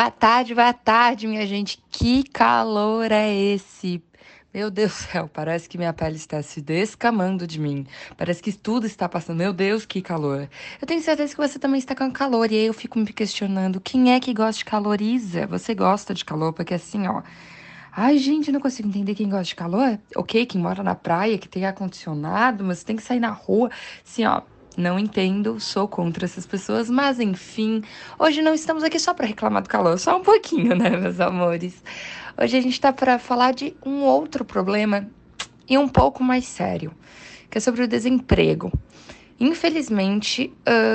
Boa tarde, boa tarde, minha gente. Que calor é esse? Meu Deus do céu, parece que minha pele está se descamando de mim. Parece que tudo está passando. Meu Deus, que calor. Eu tenho certeza que você também está com calor. E aí eu fico me questionando: quem é que gosta de calor, Isa? Você gosta de calor? Porque assim, ó. Ai, gente, não consigo entender quem gosta de calor. Ok, quem mora na praia, que tem ar-condicionado, mas tem que sair na rua. Assim, ó. Não entendo, sou contra essas pessoas, mas enfim, hoje não estamos aqui só para reclamar do calor, só um pouquinho, né, meus amores? Hoje a gente está para falar de um outro problema e um pouco mais sério, que é sobre o desemprego. Infelizmente,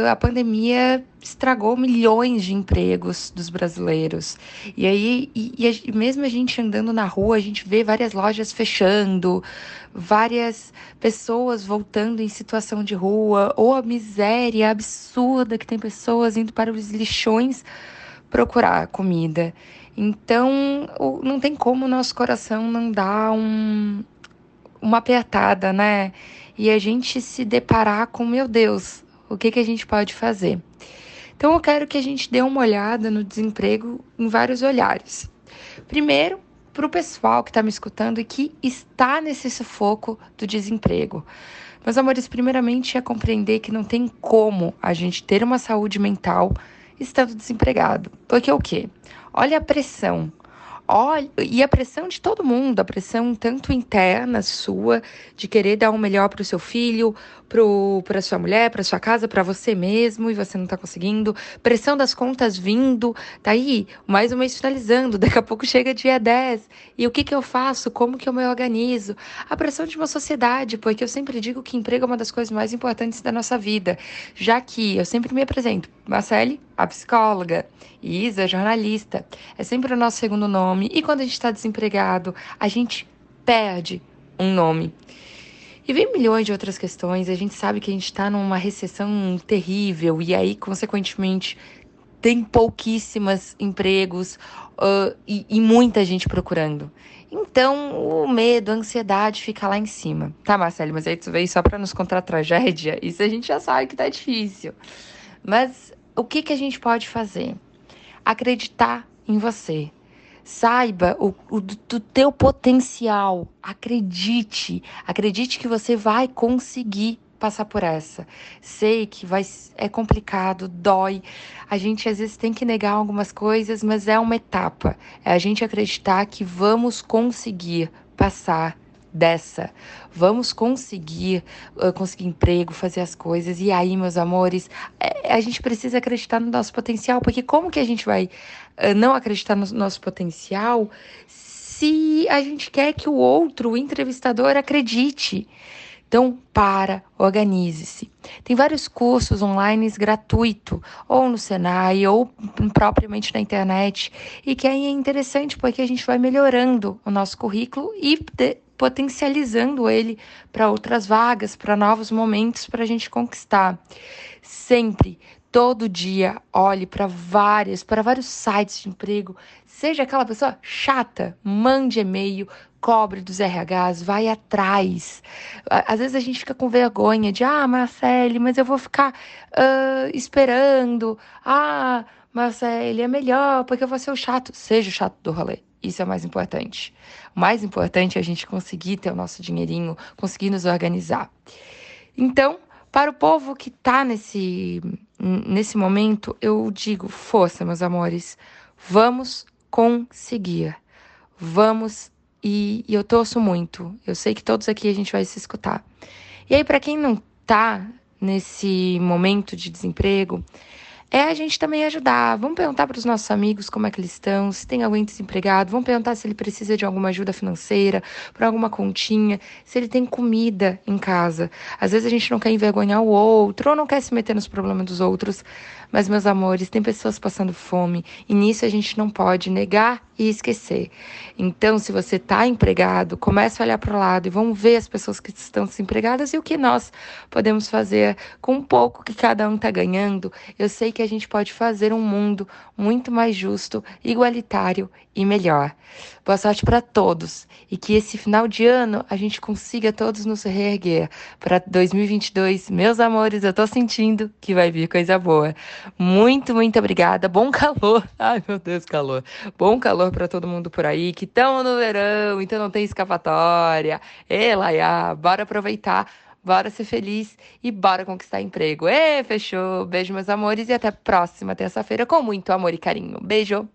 a pandemia estragou milhões de empregos dos brasileiros. E aí, e, e mesmo a gente andando na rua, a gente vê várias lojas fechando, várias pessoas voltando em situação de rua, ou a miséria absurda que tem pessoas indo para os lixões procurar comida. Então, não tem como o nosso coração não dar um, uma apertada, né? e a gente se deparar com, meu Deus, o que, que a gente pode fazer? Então eu quero que a gente dê uma olhada no desemprego em vários olhares. Primeiro, para o pessoal que está me escutando e que está nesse sufoco do desemprego. Meus amores, primeiramente é compreender que não tem como a gente ter uma saúde mental estando desempregado. Porque o quê? Olha a pressão, olha, e a pressão de todo mundo, a pressão tanto interna sua, de querer dar o um melhor para o seu filho, para sua mulher, para sua casa, para você mesmo, e você não está conseguindo, pressão das contas vindo, tá aí, mais um mês finalizando, daqui a pouco chega dia 10, e o que, que eu faço, como que eu me organizo? A pressão de uma sociedade, porque eu sempre digo que emprego é uma das coisas mais importantes da nossa vida, já que eu sempre me apresento, Marcele, a psicóloga, Isa, jornalista, é sempre o nosso segundo nome. E quando a gente está desempregado, a gente perde um nome. E vem milhões de outras questões. A gente sabe que a gente está numa recessão terrível e aí, consequentemente, tem pouquíssimos empregos uh, e, e, muita gente procurando. Então, o medo, a ansiedade fica lá em cima. Tá, Marcelo, mas aí tu veio só para nos contar tragédia? Isso a gente já sabe que tá difícil. Mas o que, que a gente pode fazer? acreditar em você. Saiba o, o do teu potencial. Acredite. Acredite que você vai conseguir passar por essa. Sei que vai é complicado, dói. A gente às vezes tem que negar algumas coisas, mas é uma etapa. É a gente acreditar que vamos conseguir passar dessa. Vamos conseguir conseguir emprego, fazer as coisas. E aí, meus amores, é, a gente precisa acreditar no nosso potencial, porque como que a gente vai não acreditar no nosso potencial se a gente quer que o outro, o entrevistador, acredite? Então, para, organize-se. Tem vários cursos online gratuitos, ou no Senai, ou propriamente na internet, e que aí é interessante porque a gente vai melhorando o nosso currículo e potencializando ele para outras vagas, para novos momentos para a gente conquistar. Sempre, todo dia, olhe para várias, para vários sites de emprego. Seja aquela pessoa chata, mande e-mail, cobre dos RHs, vai atrás. Às vezes a gente fica com vergonha de, ah, Marcele, mas eu vou ficar uh, esperando. Ah, Marcele, é melhor porque eu vou ser o chato. Seja o chato do rolê. Isso é o mais importante. O mais importante é a gente conseguir ter o nosso dinheirinho, conseguir nos organizar. Então, para o povo que está nesse, nesse momento, eu digo: força, meus amores, vamos conseguir. Vamos, e, e eu torço muito. Eu sei que todos aqui a gente vai se escutar. E aí, para quem não está nesse momento de desemprego, é a gente também ajudar. Vamos perguntar para os nossos amigos como é que eles estão, se tem alguém desempregado, vamos perguntar se ele precisa de alguma ajuda financeira, para alguma continha, se ele tem comida em casa. Às vezes a gente não quer envergonhar o outro ou não quer se meter nos problemas dos outros, mas meus amores, tem pessoas passando fome e nisso a gente não pode negar e esquecer. Então, se você está empregado, comece a olhar para o lado e vamos ver as pessoas que estão desempregadas e o que nós podemos fazer com um pouco que cada um está ganhando. Eu sei que a gente pode fazer um mundo muito mais justo, igualitário e melhor. Boa sorte para todos e que esse final de ano a gente consiga todos nos reerguer. Para 2022, meus amores, eu tô sentindo que vai vir coisa boa. Muito, muito obrigada. Bom calor. Ai, meu Deus, calor. Bom calor para todo mundo por aí que estão no verão, então não tem escapatória. Elaia, bora aproveitar. Bora ser feliz e bora conquistar emprego. Ê, fechou. Beijo, meus amores, e até próxima terça-feira com muito amor e carinho. Beijo!